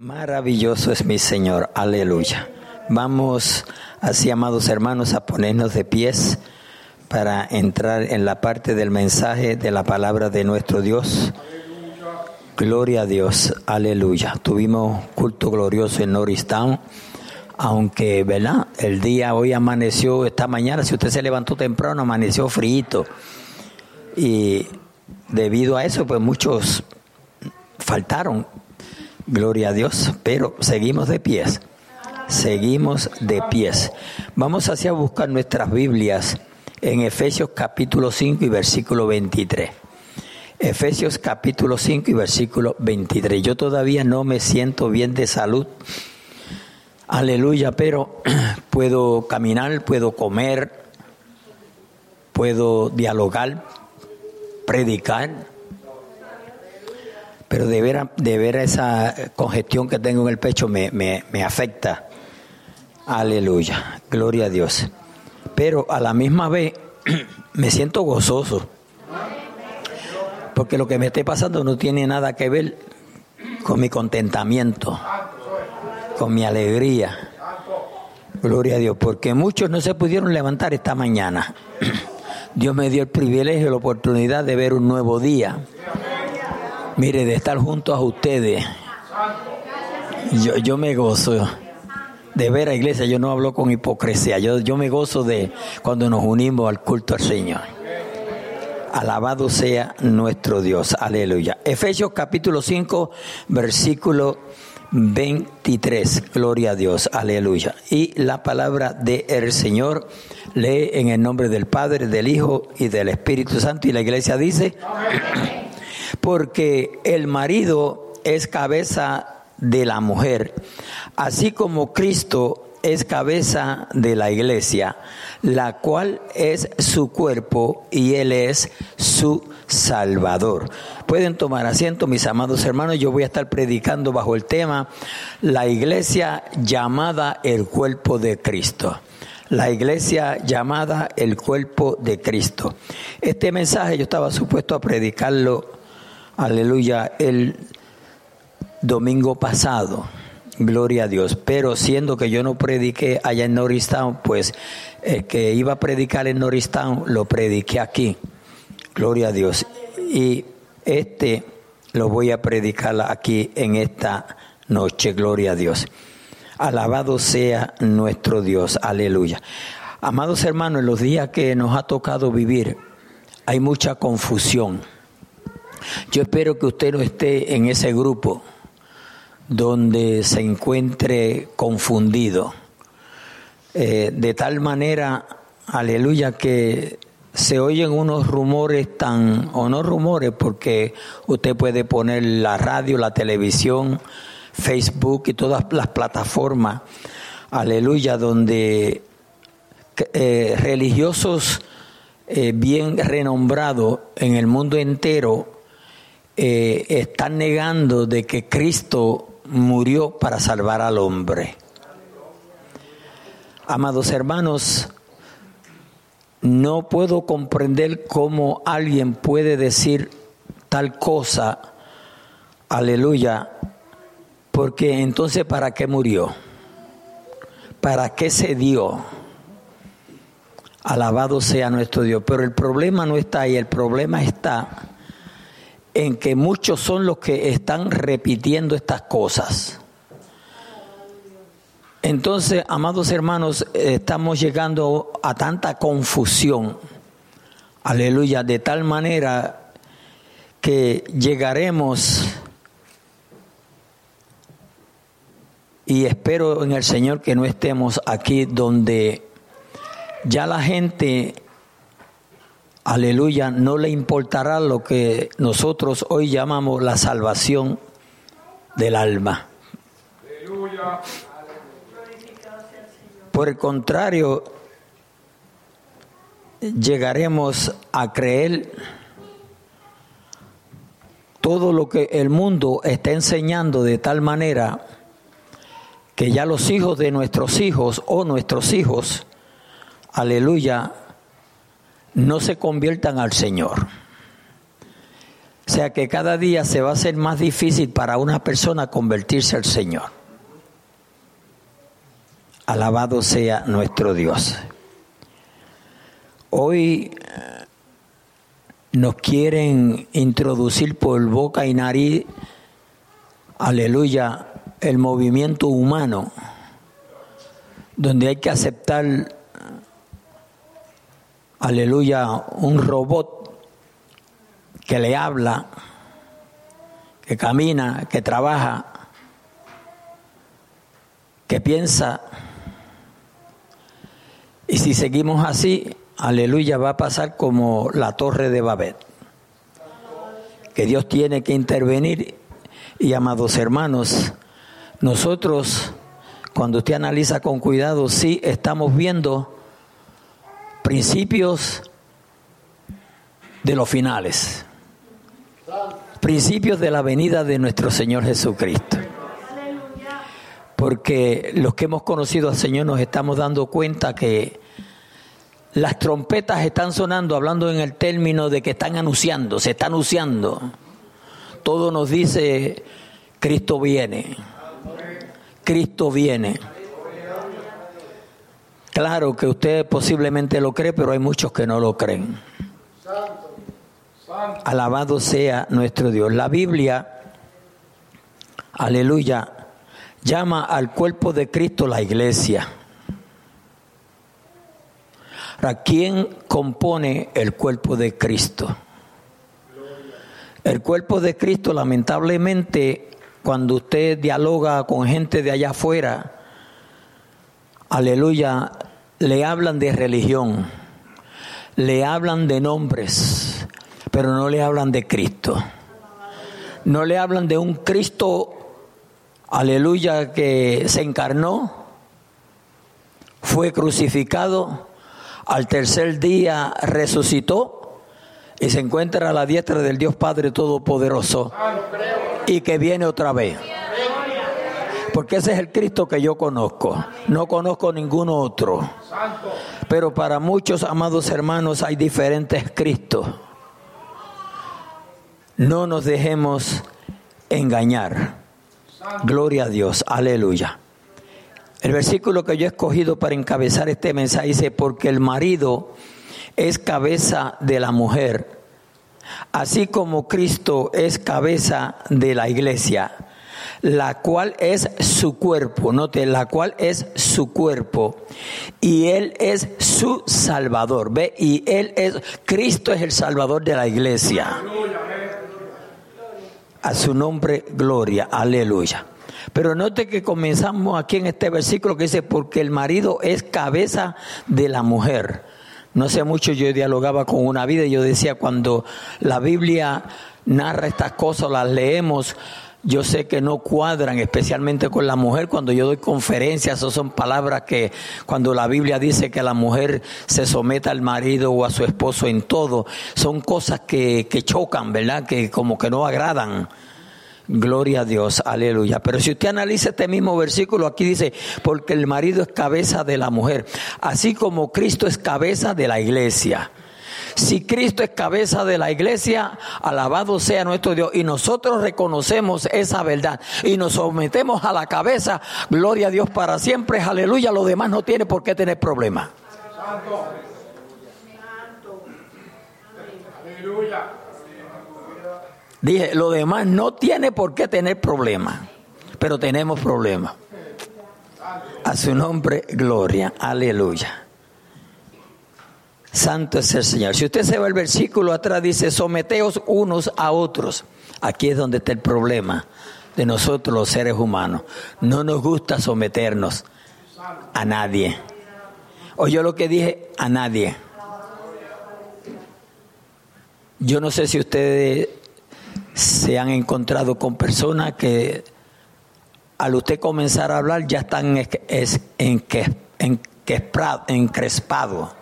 Maravilloso es mi Señor, aleluya. Vamos, así amados hermanos, a ponernos de pies para entrar en la parte del mensaje de la palabra de nuestro Dios. Gloria a Dios, aleluya. Tuvimos culto glorioso en Norristown, aunque, ¿verdad? El día hoy amaneció, esta mañana, si usted se levantó temprano, amaneció frío. Y debido a eso, pues muchos faltaron Gloria a Dios, pero seguimos de pies. Seguimos de pies. Vamos hacia buscar nuestras Biblias en Efesios capítulo 5 y versículo 23. Efesios capítulo 5 y versículo 23. Yo todavía no me siento bien de salud. Aleluya, pero puedo caminar, puedo comer, puedo dialogar, predicar, pero de ver, de ver esa congestión que tengo en el pecho me, me, me afecta. Aleluya, gloria a Dios. Pero a la misma vez me siento gozoso, porque lo que me esté pasando no tiene nada que ver con mi contentamiento, con mi alegría. Gloria a Dios, porque muchos no se pudieron levantar esta mañana. Dios me dio el privilegio la oportunidad de ver un nuevo día. Mire, de estar junto a ustedes, yo, yo me gozo de ver a iglesia, yo no hablo con hipocresía, yo, yo me gozo de cuando nos unimos al culto al Señor. Alabado sea nuestro Dios, aleluya. Efesios capítulo 5, versículo 23, gloria a Dios, aleluya. Y la palabra del Señor lee en el nombre del Padre, del Hijo y del Espíritu Santo y la iglesia dice... Amén porque el marido es cabeza de la mujer, así como Cristo es cabeza de la iglesia, la cual es su cuerpo y Él es su Salvador. Pueden tomar asiento, mis amados hermanos, yo voy a estar predicando bajo el tema la iglesia llamada el cuerpo de Cristo. La iglesia llamada el cuerpo de Cristo. Este mensaje yo estaba supuesto a predicarlo aleluya, el domingo pasado. Gloria a Dios. Pero siendo que yo no prediqué allá en Norristown, pues el que iba a predicar en Norristown lo prediqué aquí. Gloria a Dios. Y este lo voy a predicar aquí en esta noche. Gloria a Dios. Alabado sea nuestro Dios. Aleluya. Amados hermanos, en los días que nos ha tocado vivir hay mucha confusión yo espero que usted no esté en ese grupo donde se encuentre confundido, eh, de tal manera, aleluya, que se oyen unos rumores tan, o no rumores, porque usted puede poner la radio, la televisión, Facebook y todas las plataformas, aleluya, donde eh, religiosos eh, bien renombrados en el mundo entero eh, están negando de que Cristo murió para salvar al hombre. Amados hermanos, no puedo comprender cómo alguien puede decir tal cosa, aleluya, porque entonces ¿para qué murió? ¿Para qué se dio? Alabado sea nuestro Dios. Pero el problema no está ahí, el problema está en que muchos son los que están repitiendo estas cosas. Entonces, amados hermanos, estamos llegando a tanta confusión, aleluya, de tal manera que llegaremos y espero en el Señor que no estemos aquí donde ya la gente aleluya, no le importará lo que nosotros hoy llamamos la salvación del alma. Por el contrario, llegaremos a creer todo lo que el mundo está enseñando de tal manera que ya los hijos de nuestros hijos o nuestros hijos, aleluya, no se conviertan al Señor. O sea que cada día se va a hacer más difícil para una persona convertirse al Señor. Alabado sea nuestro Dios. Hoy eh, nos quieren introducir por boca y nariz, aleluya, el movimiento humano, donde hay que aceptar, aleluya, un robot que le habla, que camina, que trabaja, que piensa. Y si seguimos así, aleluya, va a pasar como la torre de Babel. Que Dios tiene que intervenir. Y amados hermanos, nosotros, cuando usted analiza con cuidado, sí estamos viendo principios de los finales, principios de la venida de nuestro Señor Jesucristo. Porque los que hemos conocido al Señor nos estamos dando cuenta que las trompetas están sonando, hablando en el término de que están anunciando, se está anunciando. Todo nos dice, Cristo viene. Cristo viene. Claro que usted posiblemente lo cree, pero hay muchos que no lo creen. Alabado sea nuestro Dios. La Biblia, aleluya, llama al cuerpo de Cristo la iglesia. ¿quién compone el cuerpo de Cristo? El cuerpo de Cristo, lamentablemente, cuando usted dialoga con gente de allá afuera, aleluya, le hablan de religión, le hablan de nombres, pero no le hablan de Cristo. No le hablan de un Cristo, aleluya, que se encarnó, fue crucificado, al tercer día resucitó y se encuentra a la diestra del Dios Padre Todopoderoso y que viene otra vez. Porque ese es el Cristo que yo conozco. No conozco ningún otro. Pero para muchos amados hermanos hay diferentes Cristos. No nos dejemos engañar. Gloria a Dios. Aleluya. El versículo que yo he escogido para encabezar este mensaje dice, porque el marido es cabeza de la mujer, así como Cristo es cabeza de la iglesia, la cual es su cuerpo, note, la cual es su cuerpo, y Él es su Salvador, ve, y Él es, Cristo es el Salvador de la iglesia. A su nombre, gloria, aleluya. Pero note que comenzamos aquí en este versículo que dice, porque el marido es cabeza de la mujer. No sé mucho, yo dialogaba con una vida y yo decía, cuando la Biblia narra estas cosas, las leemos, yo sé que no cuadran, especialmente con la mujer. Cuando yo doy conferencias, eso son palabras que cuando la Biblia dice que la mujer se someta al marido o a su esposo en todo, son cosas que, que chocan, ¿verdad? Que como que no agradan. Gloria a Dios, aleluya. Pero si usted analiza este mismo versículo, aquí dice, porque el marido es cabeza de la mujer, así como Cristo es cabeza de la iglesia. Si Cristo es cabeza de la iglesia, alabado sea nuestro Dios. Y nosotros reconocemos esa verdad y nos sometemos a la cabeza, gloria a Dios para siempre, aleluya. Lo demás no tiene por qué tener problema. Aleluya. Dije, lo demás no tiene por qué tener problemas, pero tenemos problemas. A su nombre, gloria, aleluya. Santo es el Señor. Si usted se va al versículo atrás, dice, someteos unos a otros. Aquí es donde está el problema de nosotros los seres humanos. No nos gusta someternos a nadie. O yo lo que dije, a nadie. Yo no sé si ustedes se han encontrado con personas que al usted comenzar a hablar ya están encrespados.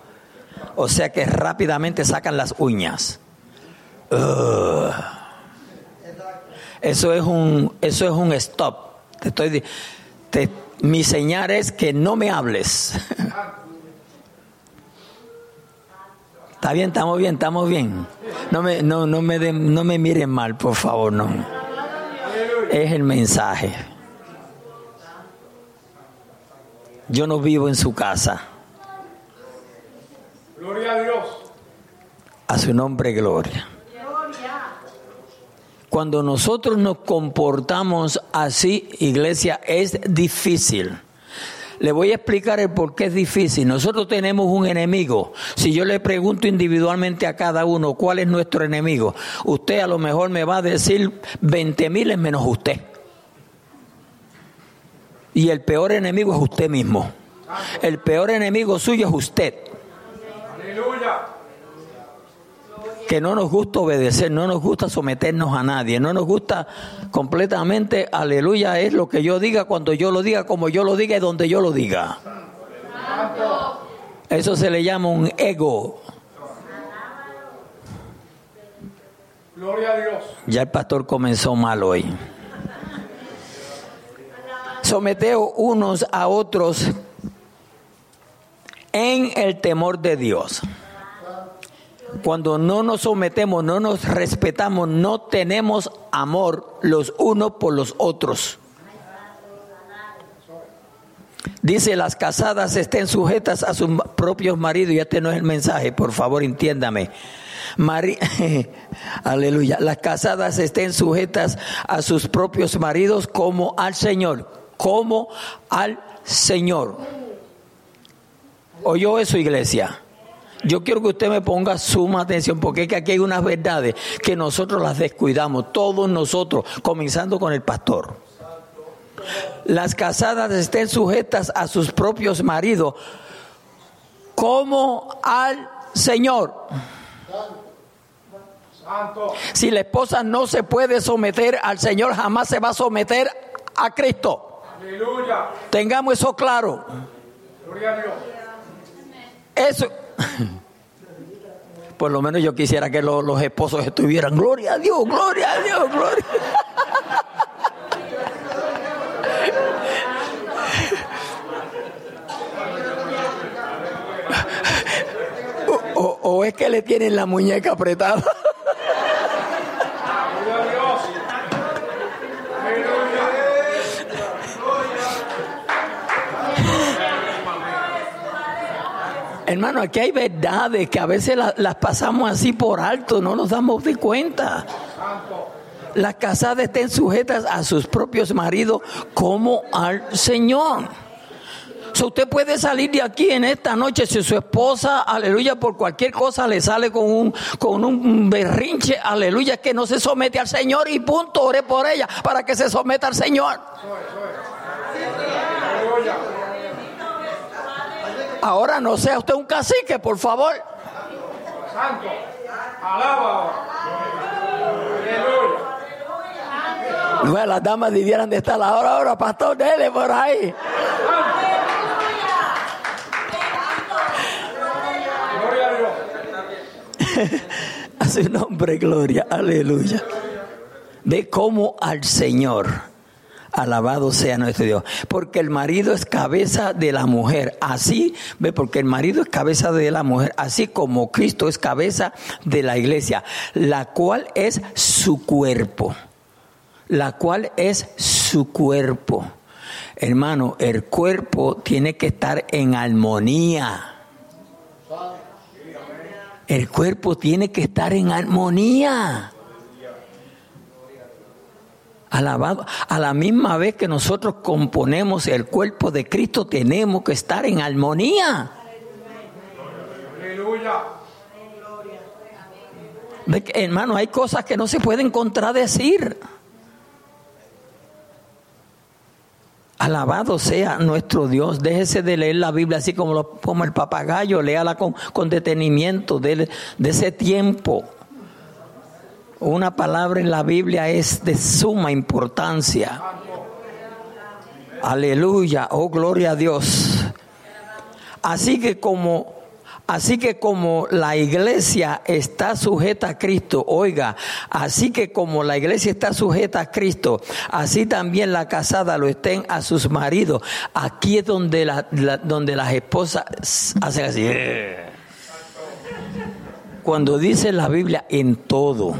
O sea que rápidamente sacan las uñas. Eso es un, eso es un stop. Te estoy, mi señal es que no me hables. Está bien, estamos bien, estamos bien. No me, no, no me, no me miren mal, por favor, no. Es el mensaje. Yo no vivo en su casa. Gloria a Dios. A su nombre, gloria. Cuando nosotros nos comportamos así, iglesia, es difícil. Le voy a explicar el por qué es difícil. Nosotros tenemos un enemigo. Si yo le pregunto individualmente a cada uno cuál es nuestro enemigo, usted a lo mejor me va a decir 20 mil menos usted. Y el peor enemigo es usted mismo. El peor enemigo suyo es usted. Aleluya. Que no nos gusta obedecer, no nos gusta someternos a nadie, no nos gusta completamente, aleluya, es lo que yo diga, cuando yo lo diga, como yo lo diga y donde yo lo diga. Eso se le llama un ego. Gloria a Dios. Ya el pastor comenzó mal hoy. Someteo unos a otros en el temor de Dios. Cuando no nos sometemos, no nos respetamos, no tenemos amor los unos por los otros. Dice, las casadas estén sujetas a sus propios maridos, y este no es el mensaje, por favor entiéndame. Mari Aleluya. Las casadas estén sujetas a sus propios maridos como al Señor, como al Señor. ¿Oyó eso, iglesia? Yo quiero que usted me ponga suma atención porque es que aquí hay unas verdades que nosotros las descuidamos, todos nosotros, comenzando con el pastor. Las casadas estén sujetas a sus propios maridos como al Señor. Si la esposa no se puede someter al Señor, jamás se va a someter a Cristo. Tengamos eso claro. Gloria a Dios. Eso. Por lo menos yo quisiera que lo- los esposos estuvieran. Gloria a Dios, gloria a Dios, gloria. O, o- o es que le tienen la muñeca apretada. Gloria a Dios. Aleluya. Hermano, aquí hay verdades que a veces la- las pasamos así por alto, no nos damos de cuenta. Las casadas estén sujetas a sus propios maridos como al Señor. So, usted puede salir de aquí en esta noche si su esposa, aleluya, por cualquier cosa le sale con un, con un berrinche, aleluya, que no se somete al Señor y punto, ore por ella para que se someta al Señor. Ahora no sea usted un cacique, por favor. Santo. Alaba. Aleluya. Las damas debieran de estar ahora, ahora, pastor, dele por ahí. Gloria a Dios. A su nombre, gloria, aleluya. Ve cómo al Señor, alabado sea nuestro Dios, porque el marido es cabeza de la mujer, así, ve, porque el marido es cabeza de la mujer, así como Cristo es cabeza de la iglesia, la cual es su cuerpo, la cual es su cuerpo. Hermano, el cuerpo tiene que estar en armonía. El cuerpo tiene que estar en armonía. Alabado. A la misma vez que nosotros componemos el cuerpo de Cristo, tenemos que estar en armonía. Aleluya. Hermano, hay cosas que no se pueden contradecir. Alabado sea nuestro Dios. Déjese de leer la Biblia así como, lo- como el papagayo. Léala con, con detenimiento de, de ese tiempo. Una palabra en la Biblia es de suma importancia. Aleluya. Oh, gloria a Dios. Así que como Así que como la iglesia está sujeta a Cristo, oiga, así que como la iglesia está sujeta a Cristo, así también la casada lo estén a sus maridos. Aquí es donde, la- la- donde las esposas hacen así. cuando dice la Biblia en todo,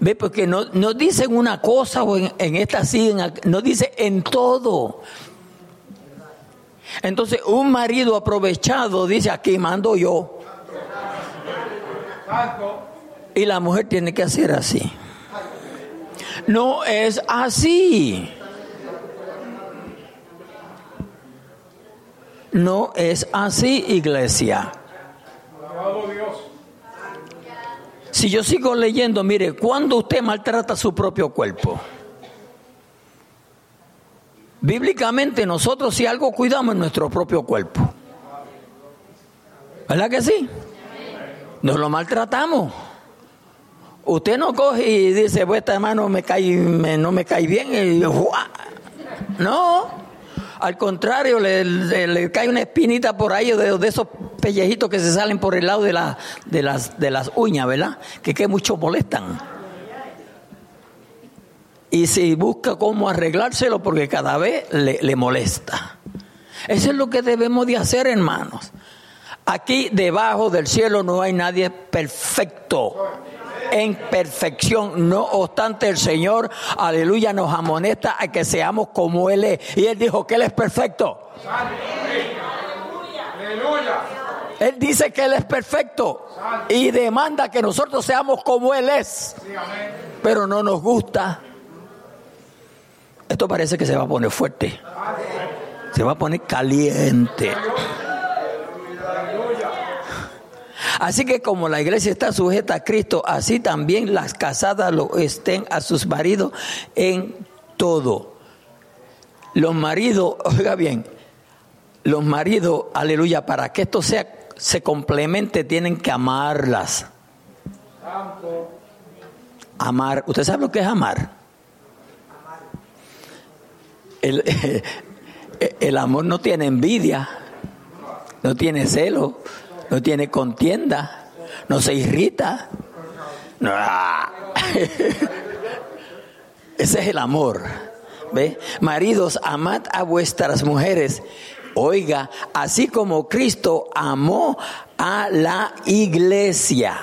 ve, porque no, no dicen una cosa o en, en esta sí, en no dice en todo. Entonces, un marido aprovechado dice, aquí mando yo. Y la mujer tiene que hacer así. No es así. No es así, iglesia. Dios. Si yo sigo leyendo, mire, ¿cuándo usted maltrata su propio cuerpo? Bíblicamente nosotros si algo cuidamos en nuestro propio cuerpo. ¿Verdad que sí? Nos lo maltratamos. Usted no coge y dice, pues esta mano me cae, me- no me cae bien. y no. Al contrario, le, le- le cae una espinita por ahí de, de esos pellejitos que se salen por el lado de, la- de, las, de las uñas, ¿verdad? Que, que mucho molestan. Y si busca cómo arreglárselo porque cada vez le, le molesta. Eso es lo que debemos de hacer, hermanos. Aquí debajo del cielo no hay nadie perfecto, en perfección. No obstante, el Señor, aleluya, nos amonesta a que seamos como Él es. Y Él dijo que Él es perfecto. Aleluya. Él dice que Él es perfecto y demanda que nosotros seamos como Él es. Pero no nos gusta. Esto parece que se va a poner fuerte. Se va a poner caliente. Así que como la iglesia está sujeta a Cristo, así también las casadas lo estén a sus maridos en todo. Los maridos, oiga bien, los maridos, aleluya, para que esto sea se complemente tienen que amarlas. Amar, ¿usted sabe lo que es amar? El, el amor no tiene envidia, no tiene celo, no tiene contienda, no se irrita. Ese es el amor. ¿Ve? Maridos, amad a vuestras mujeres. Oiga, así como Cristo amó a la iglesia.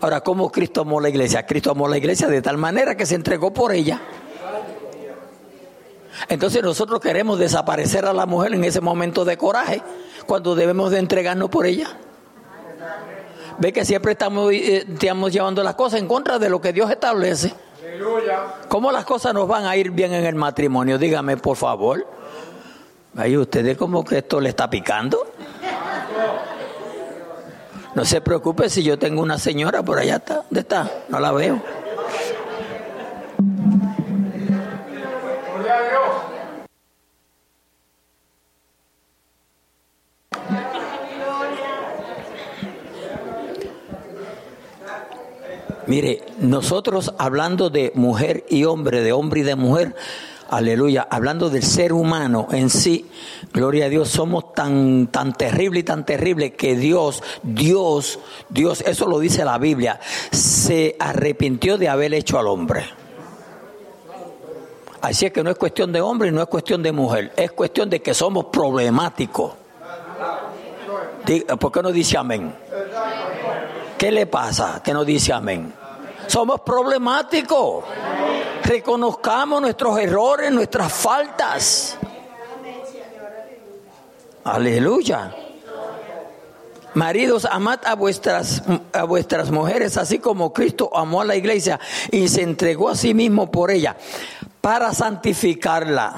Ahora, ¿cómo Cristo amó la iglesia? Cristo amó la iglesia de tal manera que se entregó por ella. Entonces nosotros queremos desaparecer a la mujer en ese momento de coraje, cuando debemos de entregarnos por ella. Ve que siempre estamos, eh, estamos llevando las cosas en contra de lo que Dios establece. ¿Cómo las cosas nos van a ir bien en el matrimonio? Dígame, por favor. Ahí ustedes como que esto le está picando. No se preocupe si yo tengo una señora por allá está. ¿Dónde está? No la veo. Mire, nosotros hablando de mujer y hombre, de hombre y de mujer, aleluya, hablando del ser humano en sí, gloria a Dios, somos tan, tan terrible y tan terrible que Dios, Dios, Dios, eso lo dice la Biblia, se arrepintió de haber hecho al hombre. Así es que no es cuestión de hombre y no es cuestión de mujer, es cuestión de que somos problemáticos. ¿Por qué no dice amén? ¿Qué le pasa que no dice amén? Somos problemáticos. Reconozcamos nuestros errores, nuestras faltas. Aleluya. Maridos, amad a vuestras, a vuestras mujeres, así como Cristo amó a la iglesia y se entregó a sí mismo por ella, para santificarla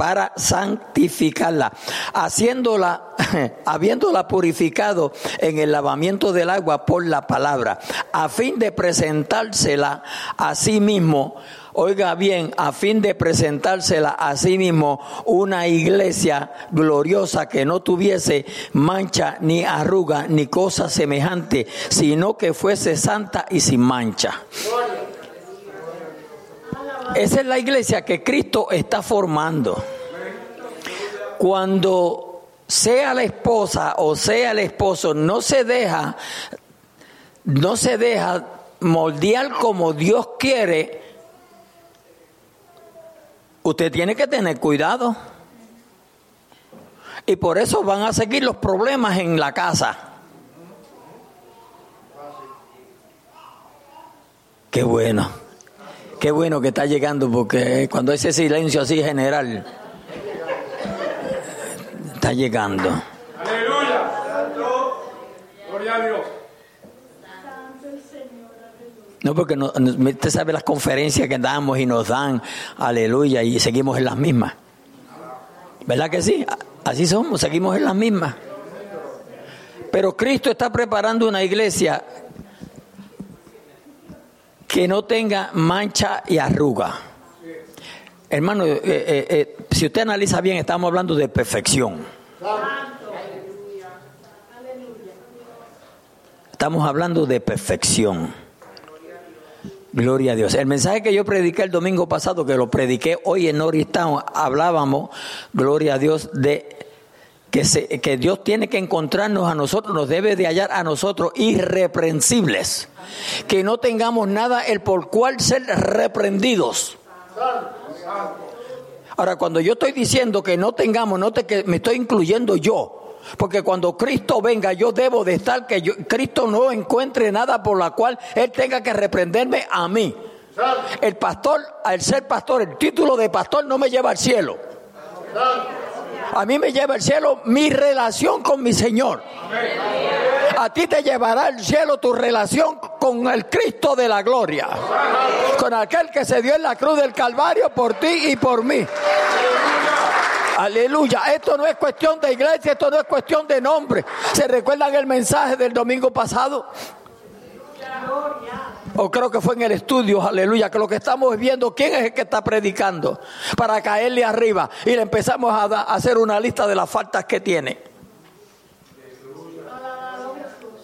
para santificarla, haciéndola, habiéndola purificado en el lavamiento del agua por la palabra, a fin de presentársela a sí mismo, oiga bien, a fin de presentársela a sí mismo una iglesia gloriosa que no tuviese mancha ni arruga ni cosa semejante, sino que fuese santa y sin mancha. Esa es la iglesia que Cristo está formando. Cuando sea la esposa o sea el esposo, no se deja, no se deja moldear como Dios quiere, usted tiene que tener cuidado. Y por eso van a seguir los problemas en la casa. Qué bueno. Qué bueno que está llegando porque cuando ese silencio así general está llegando. Aleluya. Gloria a Dios. No, porque no, usted sabe las conferencias que damos y nos dan, aleluya, y seguimos en las mismas. ¿Verdad que sí? Así somos, seguimos en las mismas. Pero Cristo está preparando una iglesia que no tenga mancha y arruga. Hermano, eh, eh, eh, si usted analiza bien, estamos hablando de perfección. Estamos hablando de perfección. Gloria a Dios. El mensaje que yo prediqué el domingo pasado, que lo prediqué hoy en Norristown, hablábamos, gloria a Dios, de que, se- Dios tiene que encontrarnos a nosotros, nos debe de hallar a nosotros irreprensibles. Que no tengamos nada el por cual ser reprendidos. Ahora, cuando yo estoy diciendo que no tengamos, no te, que me estoy incluyendo yo. Porque cuando Cristo venga, yo debo de estar que Cristo no encuentre nada por la cual Él tenga que reprenderme a mí. El pastor, al ser pastor, el título de pastor no me lleva al cielo. A mí me lleva al cielo mi relación con mi Señor. A ti te llevará al cielo tu relación con el Cristo de la gloria. Con aquel que se dio en la cruz del Calvario por ti y por mí. Aleluya. Esto no es cuestión de iglesia, esto no es cuestión de nombre. ¿Se recuerdan el mensaje del domingo pasado? O creo que fue en el estudio, aleluya, que lo que estamos viendo, ¿quién es el que está predicando? Para caerle arriba. Y le empezamos a, da- a hacer una lista de las faltas que tiene.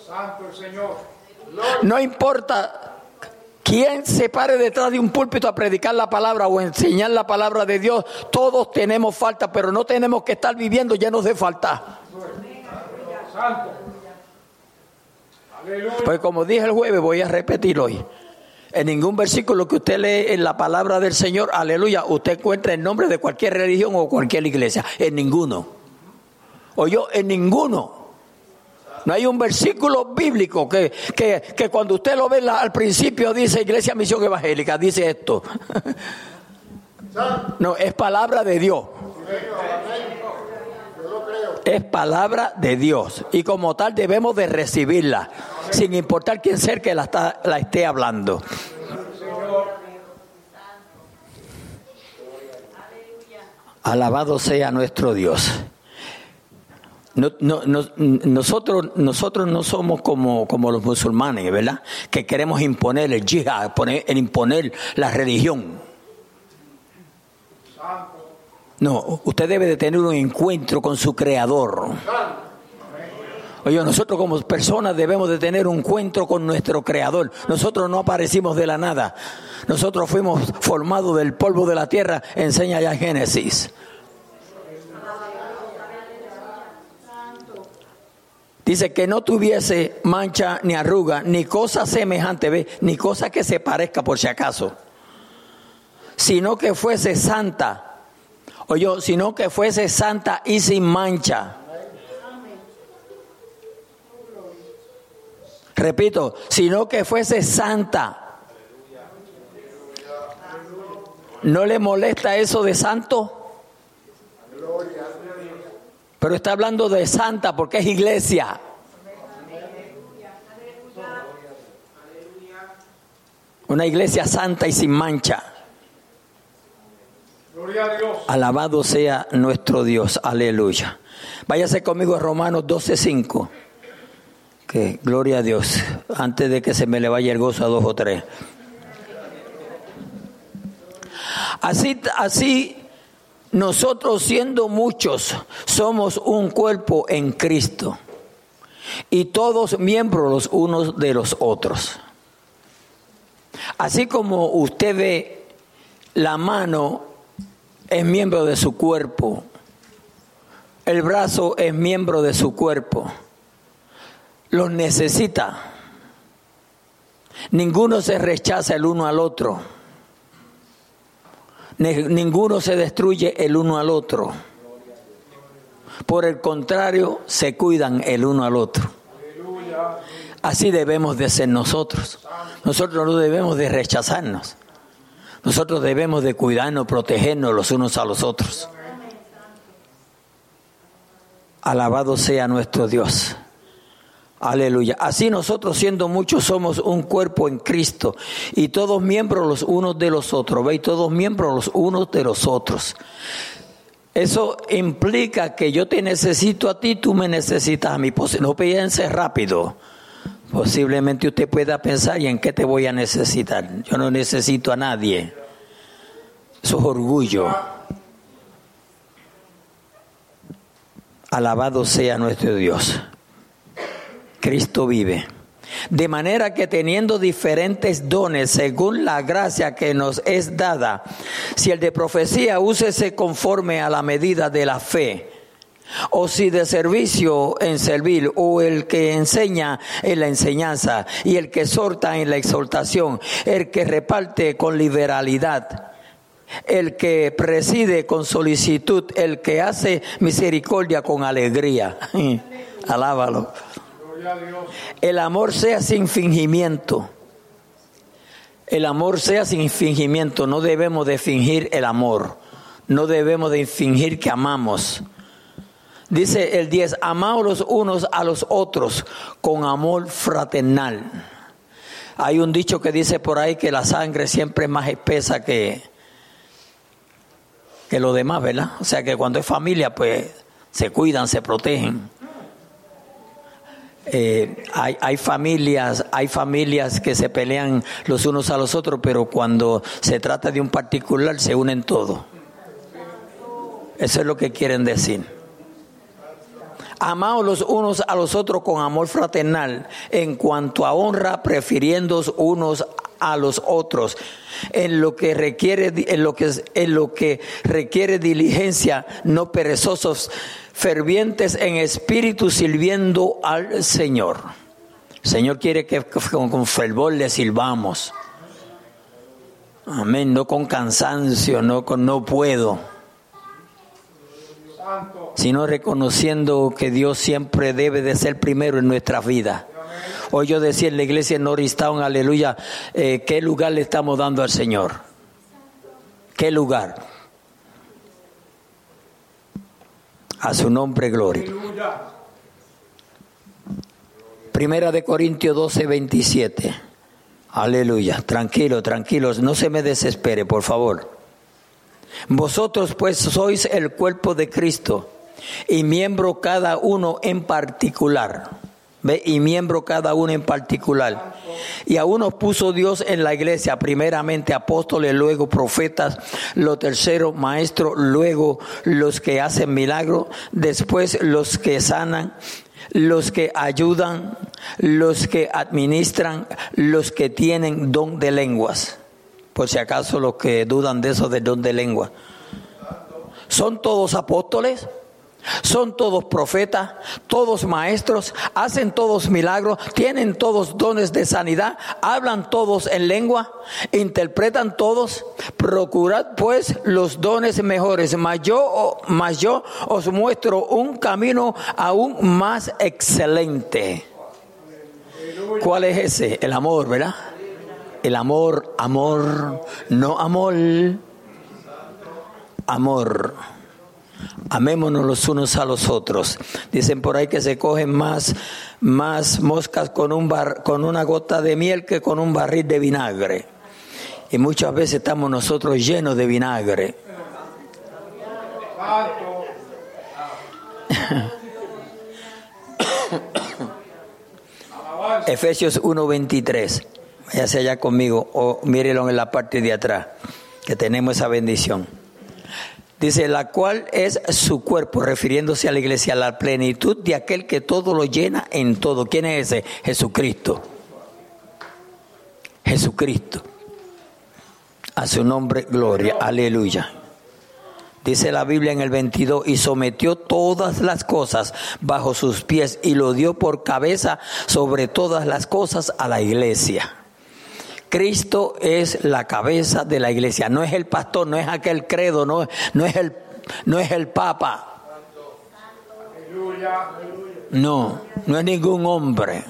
Santo el Señor. No importa quién se pare detrás de un púlpito a predicar la palabra o enseñar la palabra de Dios, todos tenemos falta, pero no tenemos que estar viviendo llenos de falta. Santo. Pues como dije el jueves, voy a repetir hoy. En ningún versículo que usted lee en la palabra del Señor, aleluya, usted encuentra el nombre de cualquier religión o cualquier iglesia. En ninguno. O yo, en ninguno. No hay un versículo bíblico que, que, que cuando usted lo ve la- al principio dice Iglesia Misión Evangélica, dice esto. No, es palabra de Dios. Es palabra de Dios y como tal debemos de recibirla, sin importar quién sea que la, está- la esté hablando. Alabado sea nuestro Dios. No- no- no- nosotros, nosotros no somos como, como los musulmanes, ¿verdad? Que queremos imponer el yihad, poner- el imponer la religión. No, usted debe de tener un encuentro con su creador. Oye, nosotros como personas debemos de tener un encuentro con nuestro creador. Nosotros no aparecimos de la nada. Nosotros fuimos formados del polvo de la tierra, enseña ya Génesis. Dice que no tuviese mancha ni arruga, ni cosa semejante, ni cosa que se parezca por si acaso, sino que fuese santa. Oye, sino que fuese santa y sin mancha. Repito, sino que fuese santa. ¿No le molesta eso de santo? Pero está hablando de santa porque es iglesia. Una iglesia santa y sin mancha. Gloria a Dios. Alabado sea nuestro Dios. Aleluya. Váyase conmigo a Romanos 12:5. Que gloria a Dios. Antes de que se me le vaya el gozo a dos o tres. Así, así nosotros siendo muchos somos un cuerpo en Cristo y todos miembros los unos de los otros. Así como usted ve la mano es miembro de su cuerpo, el brazo es miembro de su cuerpo, los necesita. Ninguno se rechaza el uno al otro. Ni- Ninguno se destruye el uno al otro. Por el contrario, se cuidan el uno al otro. Así debemos de ser nosotros. Nosotros no debemos de rechazarnos. Nosotros debemos de cuidarnos, protegernos los unos a los otros. Alabado sea nuestro Dios. Aleluya. Así nosotros siendo muchos somos un cuerpo en Cristo y todos miembros los unos de los otros. ¿Veis? Todos miembros los unos de los otros. Eso implica que yo te necesito a ti, tú me necesitas a mí. Pues no piense rápido. Posiblemente usted pueda pensar, ¿y en qué te voy a necesitar? Yo no necesito a nadie. Eso es orgullo. Alabado sea nuestro Dios. Cristo vive. De manera que teniendo diferentes dones según la gracia que nos es dada, si el de profecía úsese conforme a la medida de la fe, o si de servicio en servir, o el que enseña en la enseñanza, y el que exhorta en la exhortación, el que reparte con liberalidad, el que preside con solicitud, el que hace misericordia con alegría. Alábalo. El amor sea sin fingimiento. El amor sea sin fingimiento. No debemos de fingir el amor. No debemos de fingir que amamos. Dice el 10, amaos los unos a los otros con amor fraternal. Hay un dicho que dice por ahí que la sangre siempre es más espesa que, que lo demás, ¿verdad? O sea que cuando es familia, pues se cuidan, se protegen. Eh, hay, hay, familias, hay familias que se pelean los unos a los otros, pero cuando se trata de un particular se unen todos. Eso es lo que quieren decir. Amaos los unos a los otros con amor fraternal, en cuanto a honra, prefiriendo unos a los otros. En lo que requiere, en lo que, en lo que requiere diligencia, no perezosos, fervientes en espíritu, sirviendo al Señor. El Señor quiere que con, con fervor le sirvamos. Amén, no con cansancio, no con no puedo sino reconociendo que Dios siempre debe de ser primero en nuestra vida. Hoy yo decía en la iglesia en Norristown, aleluya, eh, ¿qué lugar le estamos dando al Señor? ¿Qué lugar? A su nombre, gloria. Primera de Corintios 12, 27. Aleluya. Tranquilo, tranquilos. No se me desespere, por favor. Vosotros pues sois el cuerpo de Cristo y miembro cada uno en particular. Y miembro cada uno en particular. Y a uno puso Dios en la iglesia, primeramente apóstoles, luego profetas, lo tercero maestros, luego los que hacen milagros, después los que sanan, los que ayudan, los que administran, los que tienen don de lenguas. Por si acaso los que dudan de eso de don de lengua. ¿Son todos apóstoles? Son todos profetas, todos maestros, hacen todos milagros, tienen todos dones de sanidad, hablan todos en lengua, interpretan todos. Procurad pues los dones mejores, mas yo, mas yo os muestro un camino aún más excelente. ¿Cuál es ese? El amor, ¿verdad? El amor, amor, no amor, amor. Amémonos los unos a los otros. Dicen por ahí que se cogen más, más moscas con, un bar, con una gota de miel que con un barril de vinagre. Y muchas veces estamos nosotros llenos de vinagre. Efesios 1:23. Váyase allá conmigo o mírelo en la parte de atrás, que tenemos esa bendición. Dice, la cual es su cuerpo, refiriéndose a la iglesia, la plenitud de aquel que todo lo llena en todo. ¿Quién es ese? Jesucristo. Jesucristo. A su nombre, gloria. Aleluya. Dice la Biblia en el 22, y sometió todas las cosas bajo sus pies y lo dio por cabeza sobre todas las cosas a la iglesia. Cristo es la cabeza de la iglesia, no es el pastor, no es aquel credo, no, no, es, el, no es el papa. No, no es ningún hombre.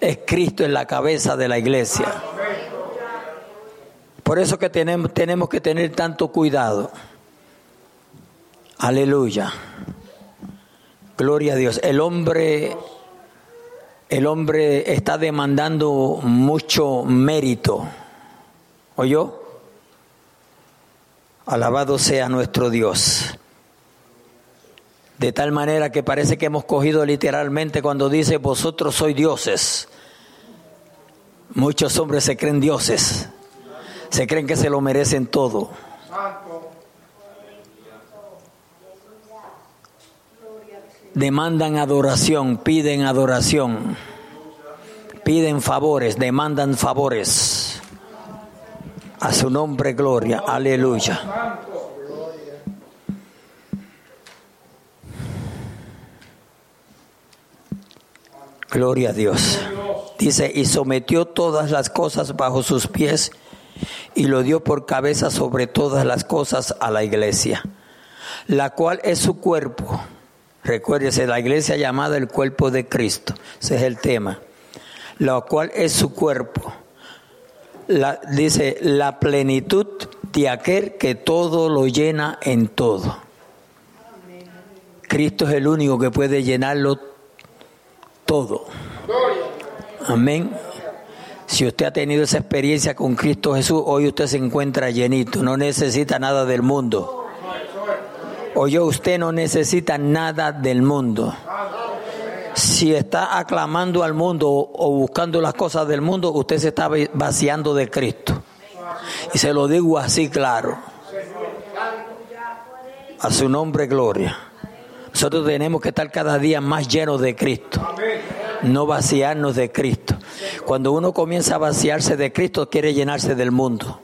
es Cristo en la cabeza de la iglesia. Por eso que tenemos, tenemos que tener tanto cuidado. Aleluya. Gloria a Dios. El hombre, el hombre está demandando mucho mérito. ¿Oyó? Alabado sea nuestro Dios. De tal manera que parece que hemos cogido literalmente cuando dice vosotros sois dioses. Muchos hombres se creen dioses. Se creen que se lo merecen todo. Demandan adoración, piden adoración. Piden favores, demandan favores. A su nombre gloria. Aleluya. Gloria a Dios. Dice, y sometió todas las cosas bajo sus pies y lo dio por cabeza sobre todas las cosas a la iglesia, la cual es su cuerpo. Recuérdese, la iglesia llamada el cuerpo de Cristo. Ese es el tema. La cual es su cuerpo. La, dice, la plenitud de aquel que todo lo llena en todo. Cristo es el único que puede llenarlo todo. Amén. Si usted ha tenido esa experiencia con Cristo Jesús, hoy usted se encuentra llenito, no necesita nada del mundo. Hoy usted no necesita nada del mundo. Si está aclamando al mundo o buscando las cosas del mundo, usted se está vaciando de Cristo. Y se lo digo así claro. A su nombre, gloria. Nosotros tenemos que estar cada día más llenos de Cristo, no vaciarnos de Cristo. Cuando uno comienza a vaciarse de Cristo, quiere llenarse del mundo.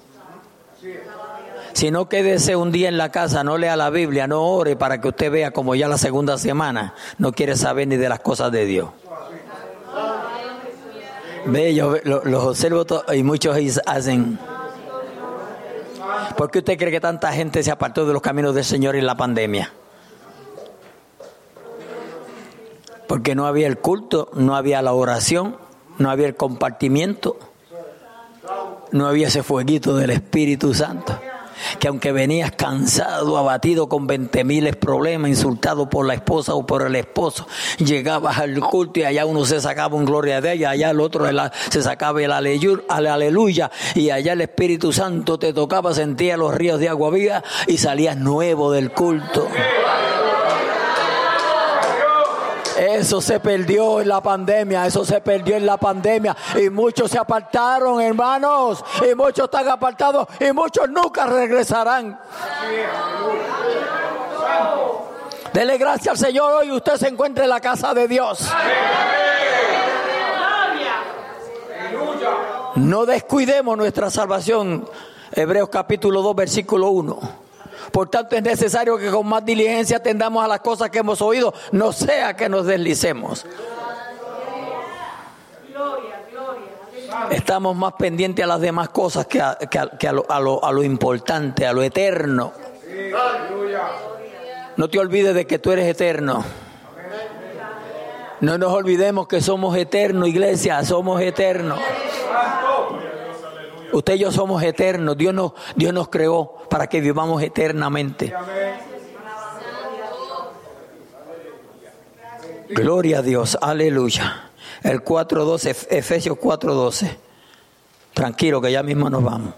Si no quédese un día en la casa, no lea la Biblia, no ore para que usted vea como ya la segunda semana no quiere saber ni de las cosas de Dios. Ve, los observo y muchos hacen. ¿Por qué usted cree que tanta gente se apartó de los caminos del Señor en la pandemia? porque no había el culto, no había la oración, no había el compartimiento, no había ese fueguito del Espíritu Santo. Que aunque venías cansado, abatido con veinte miles problemas, insultado por la esposa o por el esposo, llegabas al culto y allá uno se sacaba un gloria de ella, allá el otro se sacaba el aleluya, y allá el Espíritu Santo te tocaba, sentía los ríos de agua viva y salías nuevo del culto. Eso se perdió en la pandemia, eso se perdió en la pandemia. Y muchos se apartaron, hermanos. Y muchos están apartados y muchos nunca regresarán. Dele gracias al Señor hoy usted se encuentra en la casa de Dios. No descuidemos nuestra salvación. Hebreos capítulo 2, versículo 1. Por tanto, es necesario que con más diligencia atendamos a las cosas que hemos oído, no sea que nos deslicemos. Estamos más pendientes a las demás cosas que a, lo, importante, a lo eterno. No te olvides de que tú eres eterno. No nos olvidemos que somos eternos, iglesia, somos eternos. Usted y yo somos eternos. Dios nos, Dios nos creó para que vivamos eternamente. Gloria a Dios, aleluya. El 4.12, Efesios 4.12. Tranquilo que ya mismo nos vamos.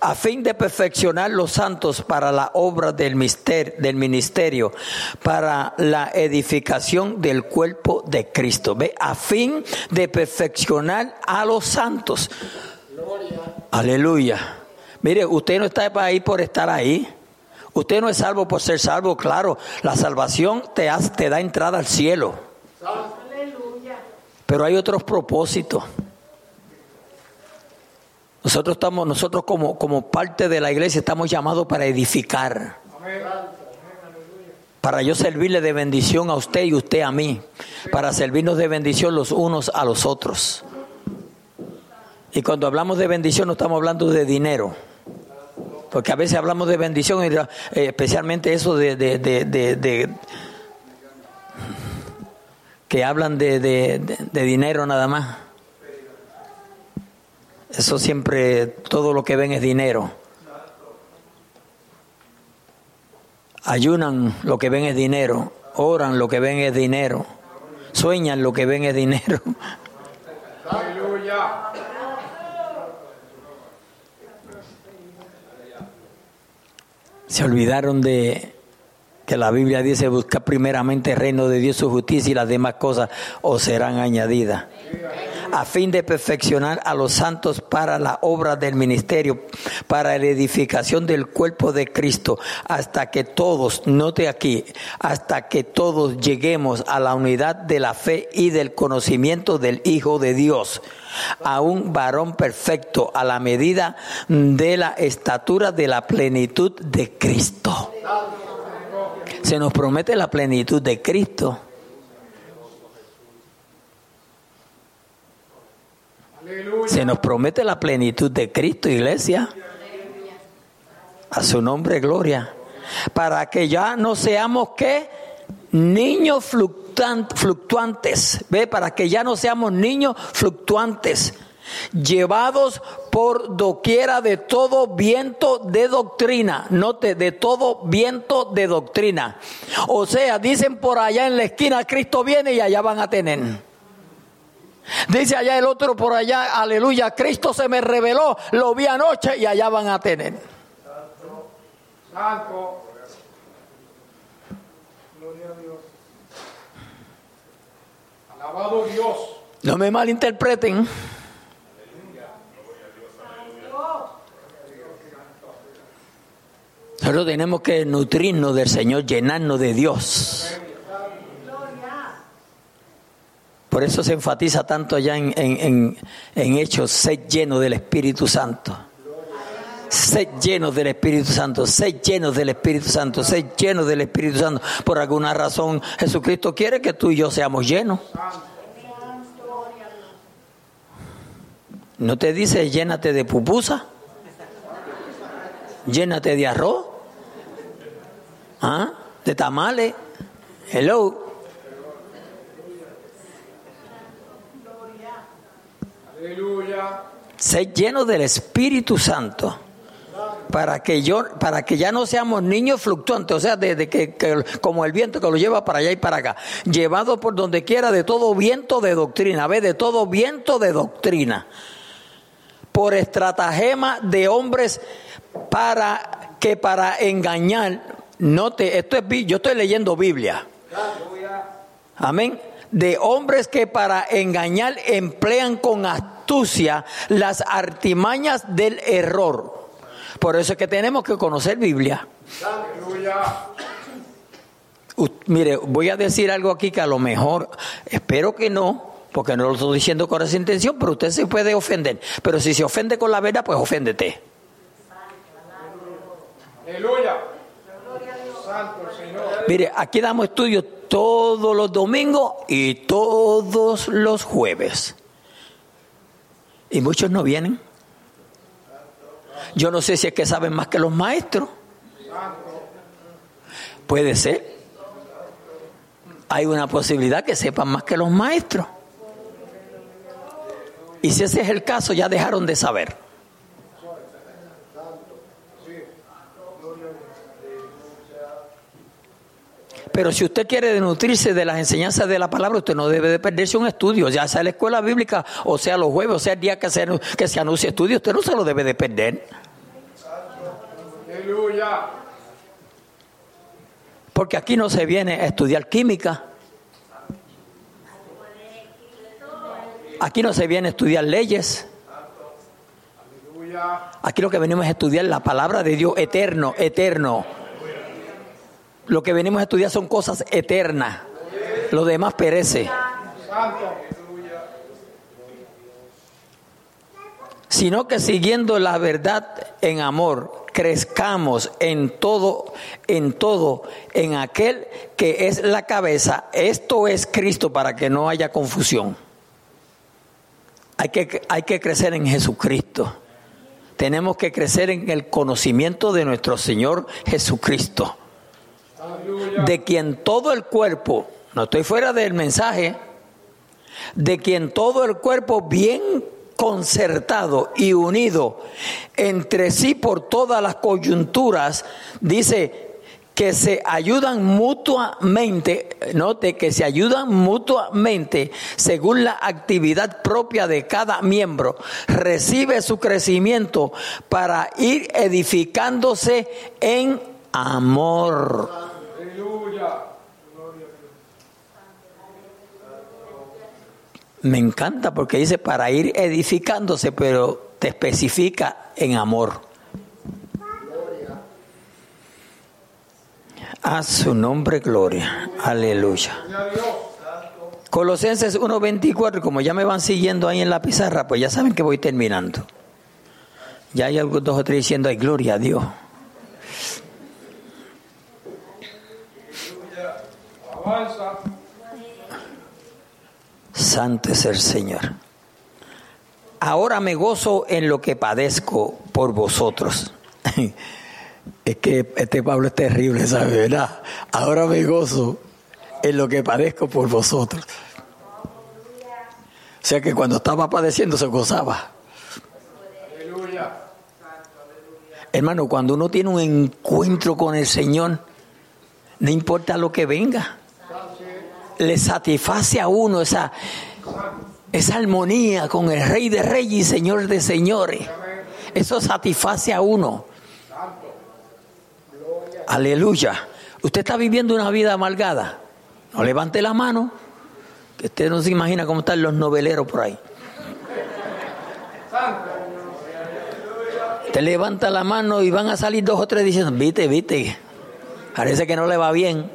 A fin de perfeccionar los santos para la obra del, mister, del ministerio, para la edificación del cuerpo de Cristo. ¿Ve? A fin de perfeccionar a los santos. Aleluya. Mire, usted no está ahí por estar ahí. Usted no es salvo por ser salvo, claro. La salvación te, te da entrada al cielo. Pero hay otros propósitos. Nosotros estamos, nosotros como, como parte de la iglesia estamos llamados para edificar. Para yo servirle de bendición a usted y usted a mí. Para servirnos de bendición los unos a los otros. Y cuando hablamos de bendición no estamos hablando de dinero. Porque a veces hablamos de bendición, eh, especialmente eso de, que hablan de, dinero nada más. Eso siempre, todo lo que ven es dinero. Ayunan, lo que ven es dinero. Oran, lo que ven es dinero. Sueñan, lo que ven es dinero. Aleluya. Se olvidaron de que la Biblia dice buscar primeramente el reino de Dios, su justicia y las demás cosas os serán añadidas. A fin de perfeccionar a los santos para la obra del ministerio, para la edificación del cuerpo de Cristo, hasta que todos, note aquí, hasta que todos lleguemos a la unidad de la fe y del conocimiento del Hijo de Dios, a un varón perfecto, a la medida de la estatura de la plenitud de Cristo. Se nos promete la plenitud de Cristo. Se nos promete la plenitud de Cristo, iglesia. A su nombre, gloria. Para que ya no seamos que niños fluctuan- fluctuantes. Ve, para que ya no seamos niños fluctuantes. Llevados por doquiera de todo viento de doctrina. Note, de todo viento de doctrina. O sea, dicen por allá en la esquina, Cristo viene y allá van a tener. Dice allá el otro por allá, aleluya, Cristo se me reveló, lo vi anoche y allá van a tener. Santo. Gloria a Dios. Alabado Dios. No me malinterpreten. Nosotros tenemos que nutrirnos del Señor, llenarnos de Dios. Por eso se enfatiza tanto allá en, en, en, Hechos, sed lleno del Espíritu Santo. Sed llenos del Espíritu Santo, sed llenos del Espíritu Santo, sed llenos del Espíritu Santo. Por alguna razón Jesucristo quiere que tú y yo seamos llenos. ¿No te dice llénate de pupusa? Llénate de arroz. ¿Ah? De tamales. Hello. Aleluya. Sé lleno del Espíritu Santo. Para que yo, para que ya no seamos niños fluctuantes, o sea, de, de que, que como el viento que lo lleva para allá y para acá, llevado por donde quiera de todo viento de doctrina, ve, de todo viento de doctrina, por estratagema de hombres para que para engañar, note, esto es, yo estoy leyendo Biblia, Amén. De hombres que para engañar emplean con astucia las artimañas del error. Por eso es que tenemos que conocer Biblia. Aleluya. U- mire, voy a decir algo aquí que a lo mejor, espero que no, porque no lo estoy diciendo con esa intención, pero usted se puede ofender. Pero si se ofende con la verdad, pues oféndete. Aleluya. Mire, aquí damos estudios todos los domingos y todos los jueves. Y muchos no vienen. Yo no sé si es que saben más que los maestros. Puede ser. Hay una posibilidad que sepan más que los maestros. Y si ese es el caso, ya dejaron de saber. Pero si usted quiere nutrirse de las enseñanzas de la palabra, usted no debe de perderse un estudio, ya sea la escuela bíblica, o sea los jueves, o sea el día que se, que se anuncie estudio, usted no se lo debe de perder. Aleluya. Porque aquí no se viene a estudiar química. Aquí no se viene a estudiar leyes. Aquí lo que venimos es a estudiar la palabra de Dios eterno, eterno. Lo que venimos a estudiar son cosas eternas. Lo demás perece. Sino que siguiendo la verdad en amor, crezcamos en todo, en todo, en aquel que es la cabeza. Esto es Cristo para que no haya confusión. Hay que, hay que crecer en Jesucristo. Tenemos que crecer en el conocimiento de nuestro Señor Jesucristo. De quien todo el cuerpo, no estoy fuera del mensaje, de quien todo el cuerpo bien concertado y unido entre sí por todas las coyunturas, dice que se ayudan mutuamente, note que se ayudan mutuamente según la actividad propia de cada miembro, recibe su crecimiento para ir edificándose en amor. Me encanta porque dice para ir edificándose, pero te especifica en amor. A su nombre, gloria. Aleluya. Colosenses 1.24, como ya me van siguiendo ahí en la pizarra, pues ya saben que voy terminando. Ya hay algunos dos o tres diciendo, ay, gloria a Dios. Santo es el Señor. Ahora me gozo en lo que padezco por vosotros. Es que este Pablo es terrible, ¿sabe? ¿Verdad? Ahora me gozo en lo que padezco por vosotros. O sea que cuando estaba padeciendo se gozaba. Hermano, cuando uno tiene un encuentro con el Señor, no importa lo que venga, le satisface a uno esa, esa armonía con el Rey de Reyes y Señor de Señores. Eso satisface a uno. Aleluya. Usted está viviendo una vida amargada. No levante la mano, que usted no se imagina cómo están los noveleros por ahí. Te levanta la mano y van a salir dos o tres diciendo, viste, viste, parece que no le va bien.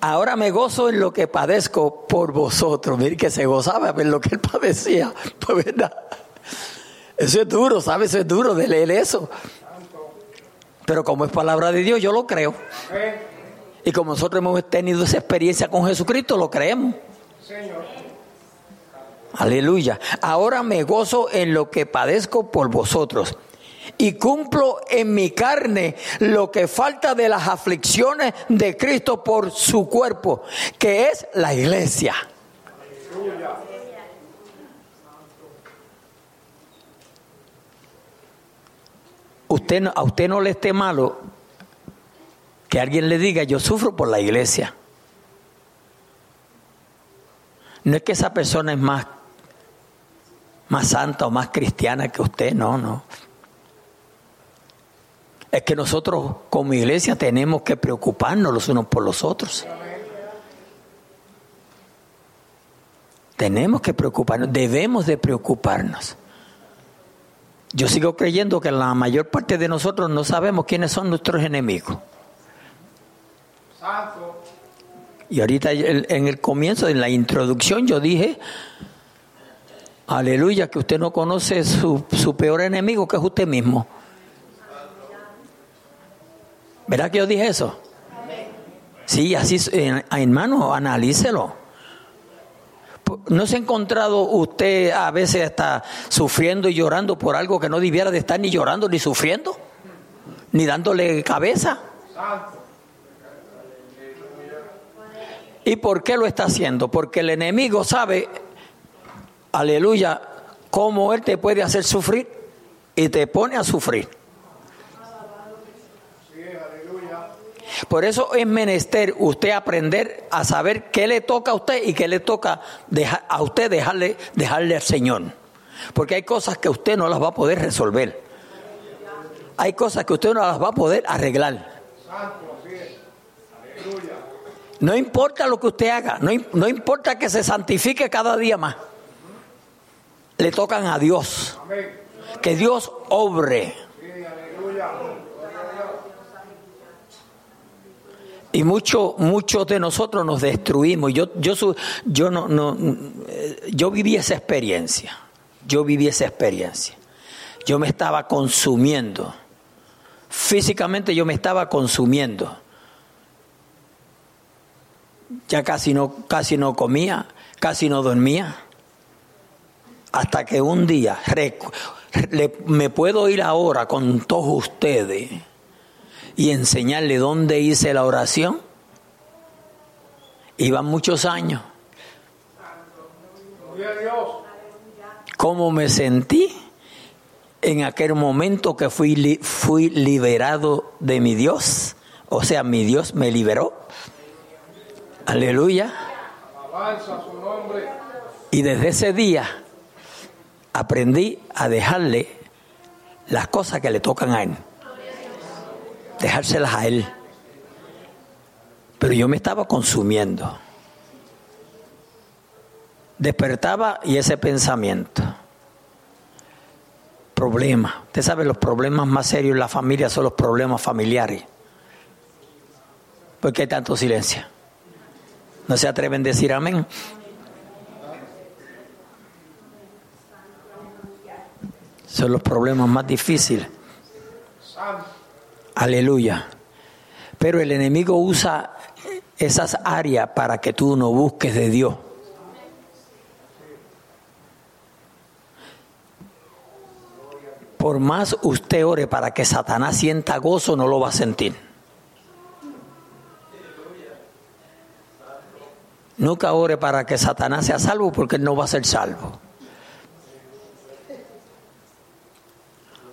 Ahora me gozo en lo que padezco por vosotros. Mire que se gozaba en lo que él padecía. Pues verdad. Eso es duro, ¿sabes? Eso es duro de leer eso. Pero como es palabra de Dios, yo lo creo. Y como nosotros hemos tenido esa experiencia con Jesucristo, lo creemos. Señor. Aleluya. Ahora me gozo en lo que padezco por vosotros. Y cumplo en mi carne lo que falta de las aflicciones de Cristo por su cuerpo, que es la iglesia. Usted, no- a usted no le esté malo que alguien le diga, yo sufro por la iglesia. No es que esa persona es más, más santa o más cristiana que usted, no, no. Es que nosotros como iglesia tenemos que preocuparnos los unos por los otros. Tenemos que preocuparnos, debemos de preocuparnos. Yo sigo creyendo que la mayor parte de nosotros no sabemos quiénes son nuestros enemigos. Y ahorita en el comienzo, en la introducción, yo dije, aleluya, que usted no conoce su, su peor enemigo, que es usted mismo. ¿Verdad que yo dije eso? Sí, así, eh, hermano, analícelo. ¿No se ha encontrado usted a veces hasta sufriendo y llorando por algo que no debiera de estar ni llorando ni sufriendo? Ni dándole cabeza. ¿Y por qué lo está haciendo? Porque el enemigo sabe, aleluya, cómo él te puede hacer sufrir y te pone a sufrir. Por eso es menester usted aprender a saber qué le toca a usted y qué le toca a usted dejarle, dejarle al Señor. Porque hay cosas que usted no las va a poder resolver. Hay cosas que usted no las va a poder arreglar. No importa lo que usted haga, no, no importa que se santifique cada día más. Le tocan a Dios. Que Dios obre. Y muchos muchos de nosotros nos destruimos. Yo, yo, yo, no, no, yo viví esa experiencia. Yo viví esa experiencia. Yo me estaba consumiendo. Físicamente yo me estaba consumiendo. Ya casi no, casi no comía, casi no dormía. Hasta que un día, le- me puedo ir ahora con todos ustedes y enseñarle dónde hice la oración. Iban muchos años. Gloria a Dios. ¿Cómo me sentí en aquel momento que fui, fui liberado de mi Dios? O sea, mi Dios me liberó. Aleluya. Alabanza a su nombre. Y desde ese día aprendí a dejarle las cosas que le tocan a él. Dejárselas a él. Pero yo me estaba consumiendo. Despertaba y ese pensamiento. Problema. Usted sabe, los problemas más serios en la familia son los problemas familiares. ¿Por qué hay tanto silencio? ¿No se atreven a decir amén? Son los problemas más difíciles. Aleluya. Pero el enemigo usa esas áreas para que tú no busques de Dios. Por más usted ore para que Satanás sienta gozo, no lo va a sentir. Nunca ore para que Satanás sea salvo porque él no va a ser salvo.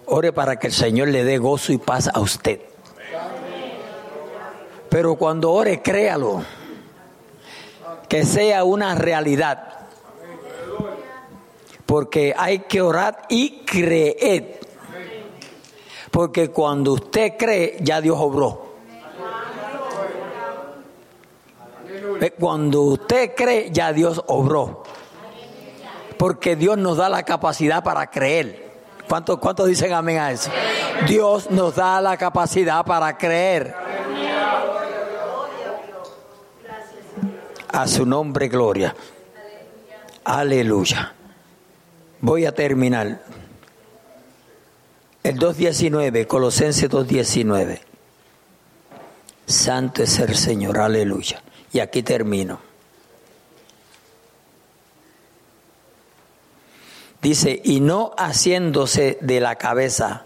Ore para que el Señor le dé gozo y paz a usted. Pero cuando ore, créalo. Que sea una realidad. Porque hay que orar y creer. Porque cuando usted cree, ya Dios obró. Eh, Cuando usted cree, ya Dios obró. Porque Dios nos da la capacidad para creer. ¿Cuántos cuántos dicen amén a eso? Dios nos da la capacidad para creer. A su nombre, gloria. Aleluya. Voy a terminar. El 2.19, Colosenses 2.19. Santo es el Señor, aleluya. Y aquí termino. Dice, y no haciéndose de la cabeza,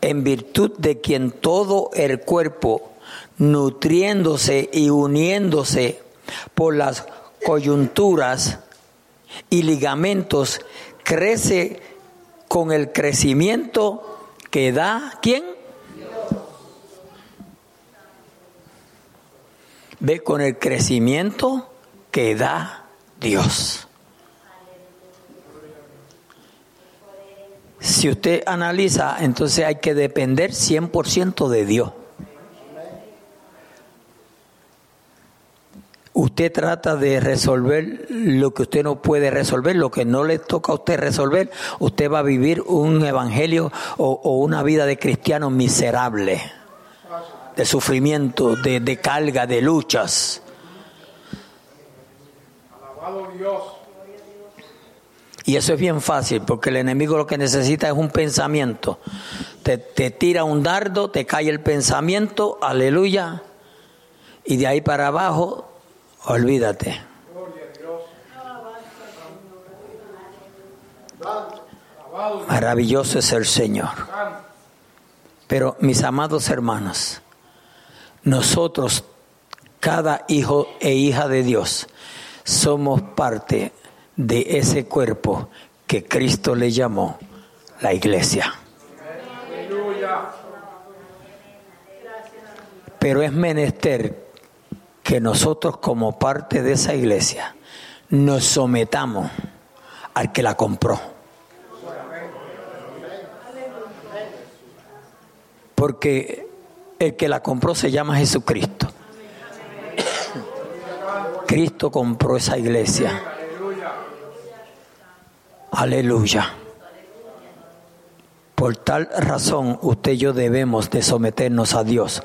en virtud de quien todo el cuerpo, nutriéndose y uniéndose por las coyunturas y ligamentos, crece con el crecimiento que da quién? Ve con el crecimiento que da Dios. Si usted analiza, entonces hay que depender 100% de Dios. Usted trata de resolver lo que usted no puede resolver, lo que no le toca a usted resolver, usted va a vivir un evangelio o, una vida de cristiano miserable, de sufrimiento, de, de carga, de luchas. Alabado Dios. Y eso es bien fácil, porque el enemigo lo que necesita es un pensamiento. Te, te tira un dardo, te cae el pensamiento, aleluya, y de ahí para abajo, olvídate. Maravilloso es el Señor. Pero mis amados hermanos, nosotros, cada hijo e hija de Dios, somos parte de ese cuerpo que Cristo le llamó la iglesia. Pero es menester que nosotros como parte de esa iglesia nos sometamos al que la compró. Porque el que la compró se llama Jesucristo. Cristo compró esa iglesia. Aleluya. Por tal razón usted y yo debemos de someternos a Dios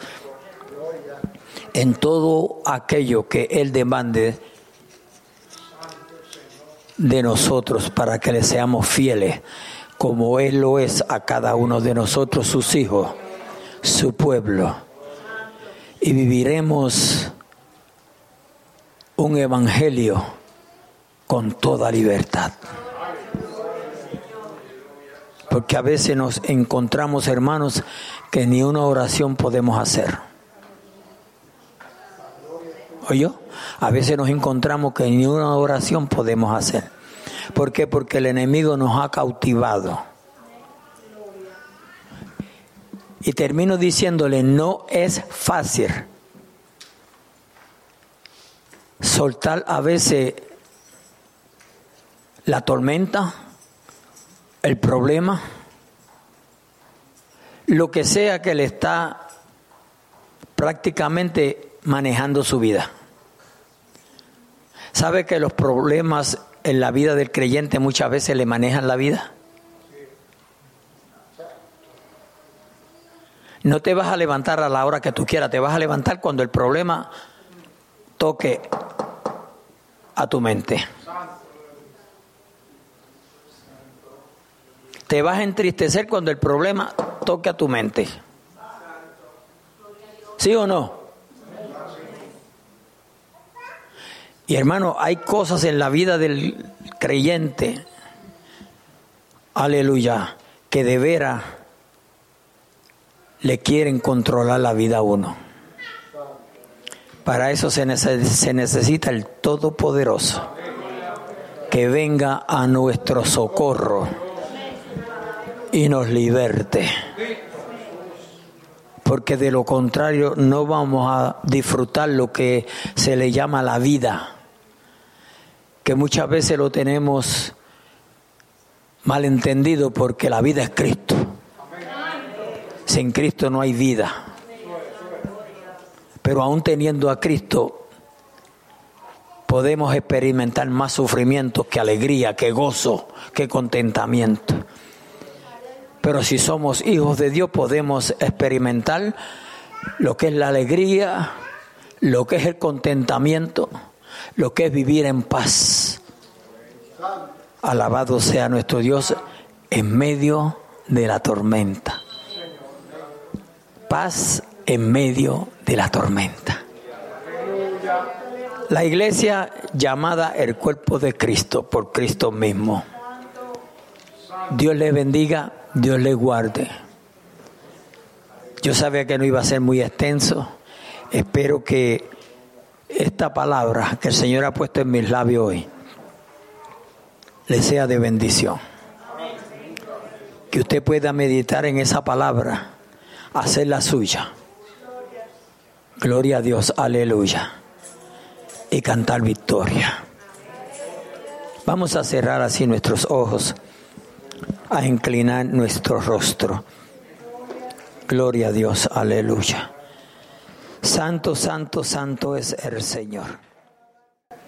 en todo aquello que Él demande de nosotros para que le seamos fieles, como Él lo es a cada uno de nosotros, sus hijos, su pueblo. Y viviremos un evangelio con toda libertad. Porque a veces nos encontramos, hermanos, que ni una oración podemos hacer. ¿Oyó? A veces nos encontramos que ni una oración podemos hacer. ¿Por qué? Porque el enemigo nos ha cautivado. Y termino diciéndole, no es fácil soltar a veces la tormenta, el problema, lo que sea que le está prácticamente manejando su vida. ¿Sabe que los problemas en la vida del creyente muchas veces le manejan la vida? No te vas a levantar a la hora que tú quieras, te vas a levantar cuando el problema toque a tu mente. Te vas a entristecer cuando el problema toque a tu mente. ¿Sí o no? Y hermano, hay cosas en la vida del creyente, aleluya, que de veras le quieren controlar la vida a uno. Para eso se, necesita el Todopoderoso, que venga a nuestro socorro y nos liberte. Porque de lo contrario no vamos a disfrutar lo que se le llama la vida, que muchas veces lo tenemos mal entendido porque la vida es Cristo. Sin Cristo no hay vida. Pero aún teniendo a Cristo, podemos experimentar más sufrimiento que alegría, que gozo, que contentamiento. Pero si somos hijos de Dios podemos experimentar lo que es la alegría, lo que es el contentamiento, lo que es vivir en paz. Alabado sea nuestro Dios en medio de la tormenta. Paz en medio de la tormenta. La iglesia llamada el cuerpo de Cristo por Cristo mismo. Dios le bendiga Dios le guarde. Yo sabía que no iba a ser muy extenso. Espero que esta palabra que el Señor ha puesto en mis labios hoy le sea de bendición. Que usted pueda meditar en esa palabra, hacerla suya. Gloria a Dios, aleluya. Y cantar victoria. Vamos a cerrar así nuestros ojos a inclinar nuestro rostro. Gloria a Dios, aleluya. Santo, santo, santo es el Señor.